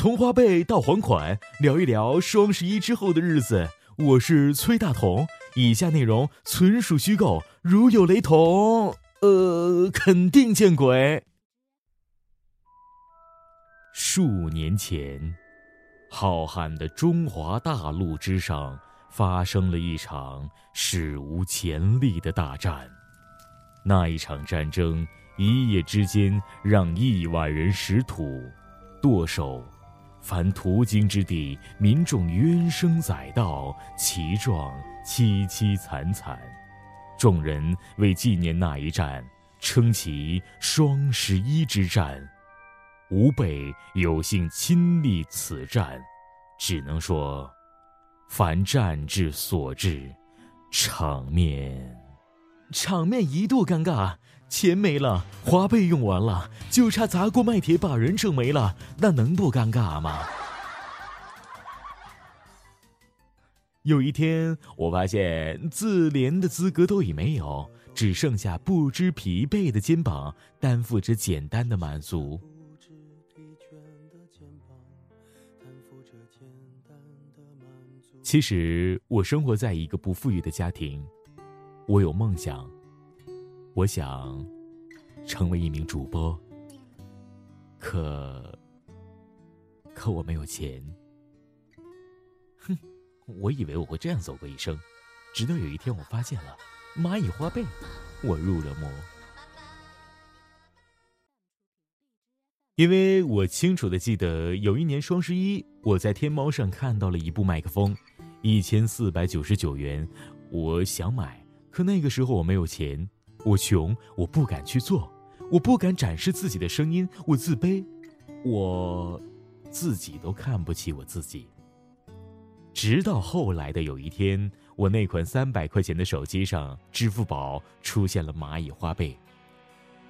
从花呗到还款，聊一聊双十一之后的日子。我是崔大同，以下内容纯属虚构，如有雷同，呃，肯定见鬼。数年前，浩瀚的中华大陆之上发生了一场史无前例的大战，那一场战争一夜之间让亿万人食土、剁手。凡途经之地，民众冤声载道，其状凄凄惨惨。众人为纪念那一战，称其“双十一之战”。吾辈有幸亲历此战，只能说，凡战至所至，场面，场面一度尴尬。钱没了，花呗用完了，就差砸锅卖铁把人整没了，那能不尴尬吗？有一天，我发现自怜的资格都已没有，只剩下不知疲惫的肩膀，担负着简单的满足。其实，我生活在一个不富裕的家庭，我有梦想。我想成为一名主播，可可我没有钱。哼，我以为我会这样走过一生，直到有一天我发现了蚂蚁花呗，我入了魔。因为我清楚的记得有一年双十一，我在天猫上看到了一部麦克风，一千四百九十九元，我想买，可那个时候我没有钱。我穷，我不敢去做，我不敢展示自己的声音，我自卑，我自己都看不起我自己。直到后来的有一天，我那款三百块钱的手机上，支付宝出现了蚂蚁花呗。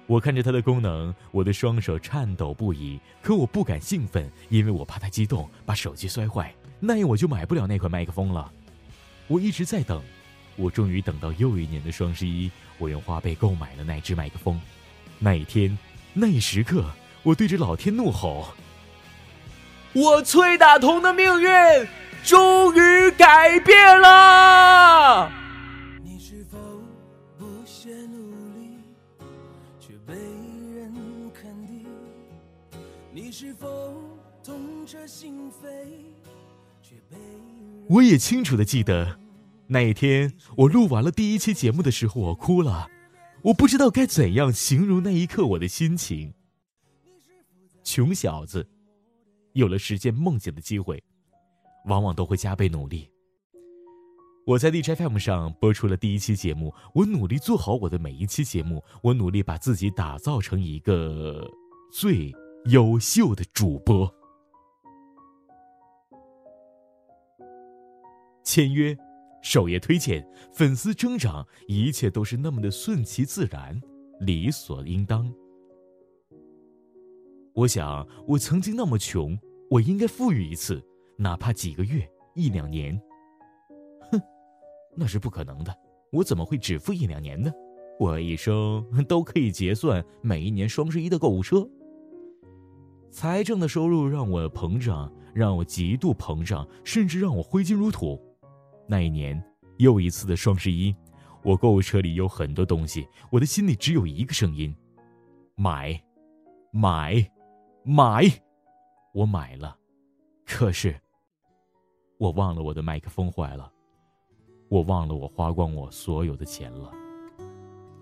我看着它的功能，我的双手颤抖不已，可我不敢兴奋，因为我怕它激动把手机摔坏，那样我就买不了那款麦克风了。我一直在等。我终于等到又一年的双十一，我用花呗购买了那只麦克风。那一天，那一时刻，我对着老天怒吼：“我崔大同的命运终于改变了！”你是否不懈努力，却被人肯定？你是否痛彻心扉，却被……我也清楚的记得。那一天，我录完了第一期节目的时候，我哭了。我不知道该怎样形容那一刻我的心情。穷小子，有了实现梦想的机会，往往都会加倍努力。我在 D J F M 上播出了第一期节目，我努力做好我的每一期节目，我努力把自己打造成一个最优秀的主播。签约。首页推荐，粉丝增长，一切都是那么的顺其自然，理所应当。我想，我曾经那么穷，我应该富裕一次，哪怕几个月、一两年。哼，那是不可能的。我怎么会只富一两年呢？我一生都可以结算每一年双十一的购物车。财政的收入让我膨胀，让我极度膨胀，甚至让我挥金如土。那一年，又一次的双十一，我购物车里有很多东西，我的心里只有一个声音：买，买，买！我买了，可是，我忘了我的麦克风坏了，我忘了我花光我所有的钱了。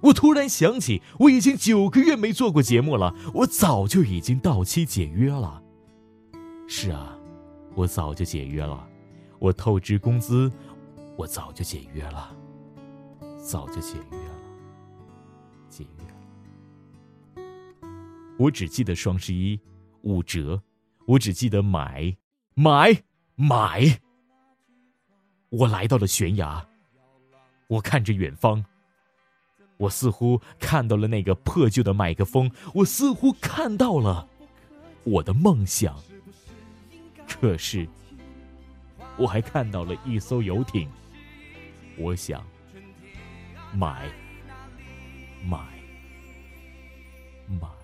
我突然想起，我已经九个月没做过节目了，我早就已经到期解约了。是啊，我早就解约了，我透支工资。我早就解约了，早就解约了，解约了。我只记得双十一五折，我只记得买买买。我来到了悬崖，我看着远方，我似乎看到了那个破旧的麦克风，我似乎看到了我的梦想。可是，我还看到了一艘游艇。我想买买买。